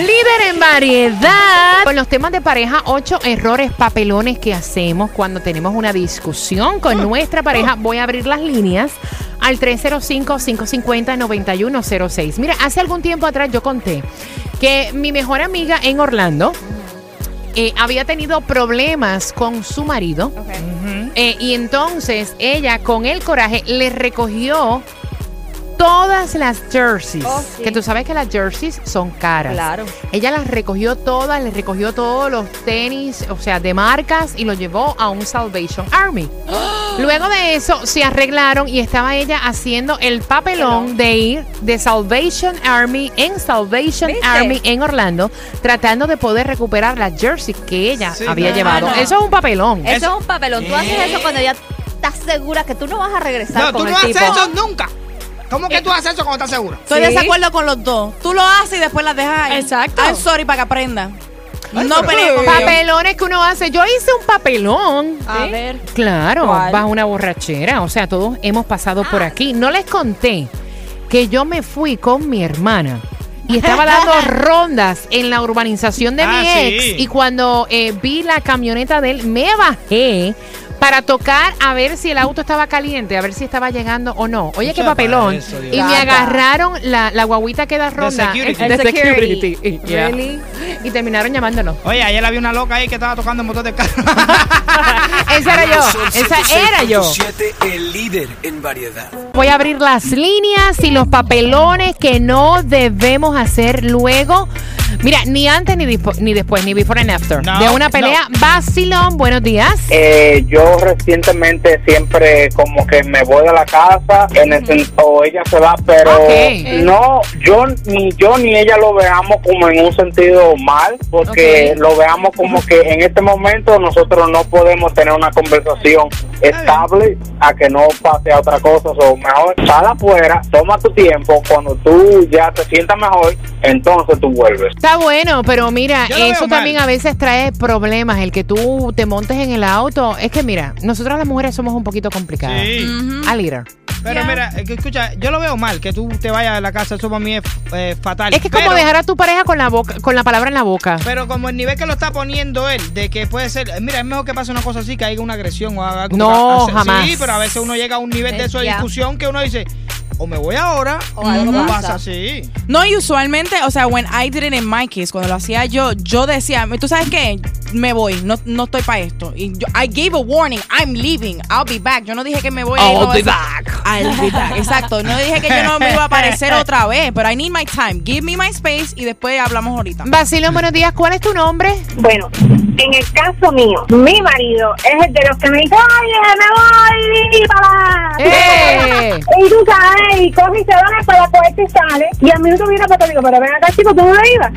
Líder en variedad. Con los temas de pareja, ocho errores papelones que hacemos cuando tenemos una discusión con nuestra pareja. Voy a abrir las líneas al 305-550-9106. Mira, hace algún tiempo atrás yo conté que mi mejor amiga en Orlando eh, había tenido problemas con su marido. Eh, y entonces ella, con el coraje, le recogió todas las jerseys. Oh, sí. Que tú sabes que las jerseys son caras. Claro. Ella las recogió todas, le recogió todos los tenis, o sea, de marcas, y los llevó a un Salvation Army. Luego de eso se arreglaron y estaba ella haciendo el papelón de ir de Salvation Army en Salvation ¿Viste? Army en Orlando, tratando de poder recuperar las jerseys que ella Sí, había llevado. No. Eso es un papelón. Eso es un papelón. Tú haces eso cuando ya estás segura que tú no vas a regresar No, con tú el no haces tipo. eso nunca. ¿Cómo que tú haces eso cuando estás seguro? Estoy Sí. de desacuerdo con los dos. Tú lo haces y después las dejas ahí. Exacto. I'm sorry para que aprenda. Ay, no pero-. Papelones que uno hace. Yo hice un papelón. A ¿Sí? ver. Claro, ¿Cuál? bajo una borrachera. O sea, todos hemos pasado Ah. por aquí. No les conté que yo me fui con mi hermana. Y estaba dando rondas en la urbanización de Ah, mi ex. sí. Y cuando eh, vi la camioneta de él, me bajé para tocar a ver si el auto estaba caliente, a ver si estaba llegando o no. Oye, qué papelón. eso, y me agarraron la, la guaguita que da ronda. security. de El security. security. Yeah. Really? Y terminaron llamándonos. Oye, ayer había una loca ahí que estaba tocando el motor del carro. Esa era yo. Esa era yo. 106.7, el líder en variedad. Voy a abrir las líneas y los papelones que no debemos hacer luego. Mira, ni antes ni, ni después, ni before and after. No, de una pelea. Basilón, buenos días. Eh, yo recientemente siempre como que me voy de la casa en el sen- o ella se va, pero no, yo ni yo ni ella lo veamos como en un sentido mal, porque lo veamos como que en este momento nosotros no podemos tener una conversación estable a que no pase a otra cosa, o mejor sal afuera, toma tu tiempo, cuando tú ya te sientas mejor, entonces tú vuelves. Está bueno, pero mira, eso también mal. a veces trae problemas. El que tú te montes en el auto. Es que mira, nosotras las mujeres somos un poquito complicadas. Sí. A leader. Pero mira, escucha, yo lo veo mal que tú te vayas a la casa, eso para mí es eh, fatal. Es que es como dejar a tu pareja con la boca, con la palabra en la boca. Pero como el nivel que lo está poniendo él, de que puede ser, mira, es mejor que pase una cosa así, que haya una agresión o haga algo. No, Hace- jamás. Sí, pero a veces uno llega a un nivel de Eh, eso de discusión que uno dice, o me voy ahora, O algo no pasa. pasa así. No, y usualmente, o sea, when I did it in my case, cuando lo hacía yo, yo decía, tú sabes qué, me voy, no, no estoy para esto. Y yo, I gave a warning, I'm leaving, I'll be back. Yo no dije que me voy. I'll no, be eso- back. I'll be back, exacto. No dije que yo no me iba a aparecer otra vez, pero I need my time. Give me my space y después hablamos ahorita. Basilón, buenos días. ¿Cuál es tu nombre? Bueno, en el caso mío, mi marido es el de los que me dice, oye, me voy para... ¡Eh! Y tú sabes, y coge y se va para coger y sale. Y al minuto viene para te digo, pero ven acá, chico, tú no le ibas.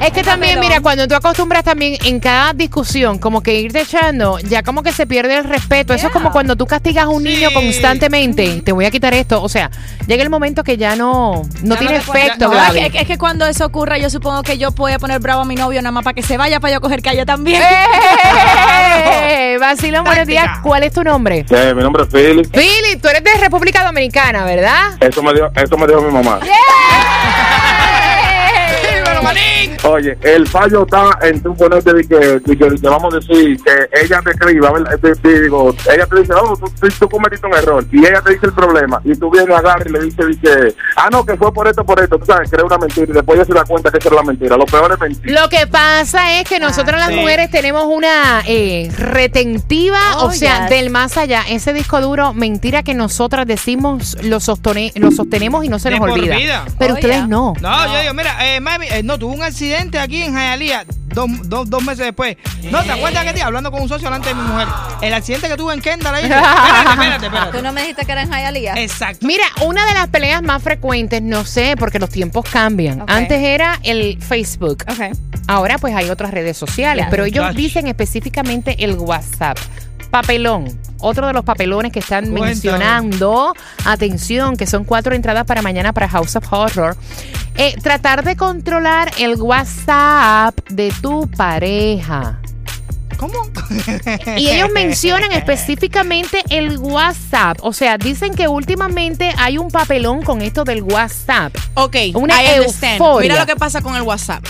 Es que también, mira, cuando tú acostumbras también en cada discusión, como que irte echando, ya como que se pierde el respeto. Eso es como cuando tú castigas a un Sí. niño constantemente. Te voy a quitar esto. O sea, llega el momento que ya no, no Ya tiene efecto, ya- no, No, es, que, es que cuando eso ocurra, yo supongo que yo voy a poner bravo a mi novio nada más para que se vaya para yo coger calle también. ¡Eh! Vacilón, buenos días. ¿Cuál es tu nombre? Eh, mi nombre es Philip. Philip, tú eres de República Dominicana, ¿verdad? Eso me, dio, eso me dijo mi mamá. Oye, el fallo está en tu ponerte de que, de que, de que vamos a decir que ella te escriba, digo, ella te dice, oh, tú, tú- cometiste un error. Y ella te dice el problema. Y tú vienes, agarras y le dices, que, ah, no, que fue por esto, por esto. Tú sabes, cree una mentira. Y después ella se da cuenta que eso era la mentira. Lo peor es mentir. Lo que pasa es que nosotras las sí. mujeres tenemos una eh, retentiva, Oh, o sea, yes. del más allá. Ese disco duro, mentira que nosotras decimos, lo, sostone- lo sostenemos y no se De nos olvida. vida. Pero Oh, ustedes yeah. no. No, yo digo, mira, eh, mami, eh, no, tuvo un accidente accidente aquí en Hialeah. Dos, dos, dos meses después. No, ¿te acuerdas que te hablando con un socio delante de mi mujer? El accidente que tuve en Kendall ahí. Espérate, espérate, espérate. Tú no me dijiste que era en Hialeah. Exacto. Mira, una de las peleas más frecuentes, no sé, porque los tiempos cambian. Antes era el Facebook. Ok. Ahora pues hay otras redes sociales, pero ellos Gosh. dicen específicamente el WhatsApp. Papelón, otro de los papelones que están Cuéntame. mencionando. Atención, que son cuatro entradas para mañana para House of Horror. Eh, tratar de controlar el WhatsApp de tu pareja. ¿Cómo? Y ellos mencionan específicamente el WhatsApp. O sea, dicen que últimamente hay un papelón con esto del WhatsApp. Ok, Una I understand. euforia. Mira lo que pasa con el WhatsApp.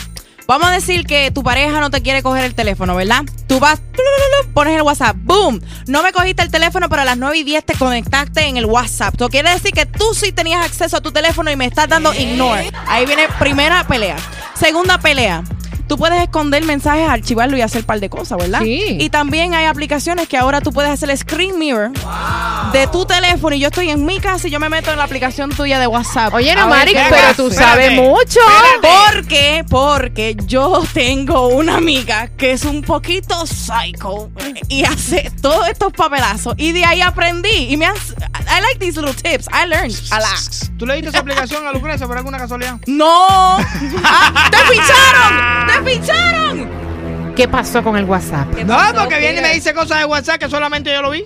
Vamos a decir que tu pareja no te quiere coger el teléfono, ¿verdad? Tú vas, pones el WhatsApp, ¡boom! No me cogiste el teléfono, pero a las 9 y 10 te conectaste en el WhatsApp. Eso quiere decir que tú sí tenías acceso a tu teléfono y me estás dando ignore. Ahí viene primera pelea. Segunda pelea. Tú puedes esconder mensajes, archivarlo y hacer un par de cosas, ¿verdad? Sí. Y también hay aplicaciones que ahora tú puedes hacer el screen mirror de tu teléfono y yo estoy en mi casa y yo me meto en la aplicación tuya de WhatsApp. Oye, no, Mari, pero tú Espérate. sabes mucho. ¿Por qué? Porque yo tengo una amiga que es un poquito psycho y hace todos estos papelazos y de ahí aprendí y me has I like these little tips. I learned a lot. ¿Tú le diste esa aplicación a Lucrecia por alguna casualidad? No. Ah, ¡Te ficharon! ¡Te ficharon! ¿Qué pasó con el WhatsApp? ¿Qué No, porque viene y me dice cosas de WhatsApp que solamente yo lo vi.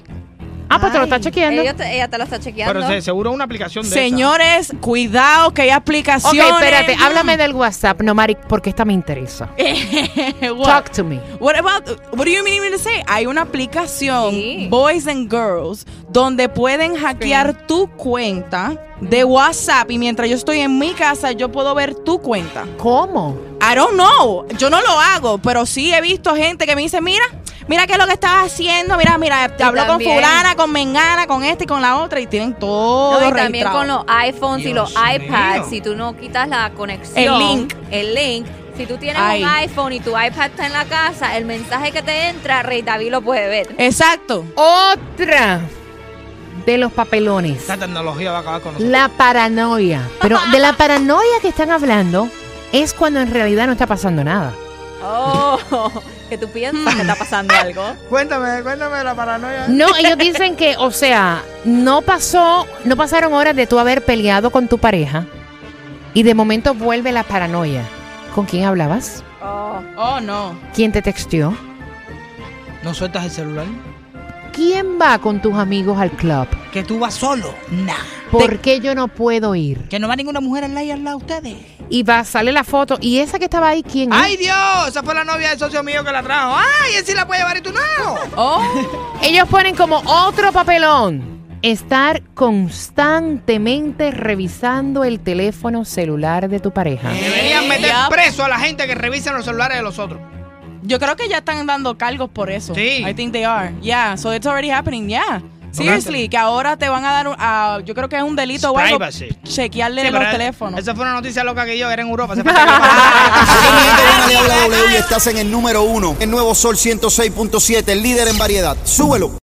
Ah, pues te lo está chequeando. Ella te, ella te lo está chequeando. Pero se- seguro una aplicación de Señores, cuidado que hay Ok, aplicaciones. espérate, háblame del WhatsApp. No, Mari, porque esta me interesa. Talk to me. What about what do you mean me to say? Hay una aplicación Sí. Boys and Girls donde pueden hackear tu cuenta de WhatsApp y mientras yo estoy en mi casa yo puedo ver tu cuenta. ¿Cómo? I don't know, yo no lo hago, pero sí he visto gente que me dice, "Mira, mira qué es lo que estás haciendo, mira, mira, te Y habló con fulana, con mengana, con este y con la otra y tienen todo No, y también con los iPhones y los iPads, mío. si tú no quitas la conexión, El link. el link, si tú tienes Ay. un iPhone y tu iPad está en la casa, el mensaje que te entra, Rey David lo puede ver. Exacto. Otra de los papelones. Esta tecnología va a acabar con nosotros. La paranoia. Pero de la paranoia que están hablando es cuando en realidad no está pasando nada. Oh, que tú piensas que está pasando algo. Cuéntame, cuéntame de la paranoia. No, ellos dicen que, o sea, no pasó, no pasaron horas de tú haber peleado con tu pareja y de momento vuelve la paranoia. ¿Con quién hablabas? Oh. Oh, no. ¿Quién te texteó? ¿No sueltas el celular? ¿Quién va con tus amigos al club? Que tú vas solo. Nah. ¿Por qué yo no puedo ir? Que no va ninguna mujer al lado al lado de ustedes. Y va, sale la foto. ¿Y esa que estaba ahí, quién es? ¡Ay, Dios! Esa fue la novia del socio mío que la trajo. ¡Ay, él sí la puede llevar y tú no! Oh. Ellos ponen como otro papelón. Estar constantemente revisando el teléfono celular de tu pareja. Deberían meter preso a la gente que revisa los celulares de los otros. Yo creo que ya están dando cargos por eso. Sí. I think they are. Yeah, so it's already happening. Yeah. Seriously, que ahora te van a dar, un- ah, yo creo que es un delito o algo, chequearle Sí, los teléfonos. Esa fue una noticia loca que yo, era en Europa. Se y estás en el número uno. El nuevo Sol 106.7, el líder en variedad. Súbelo.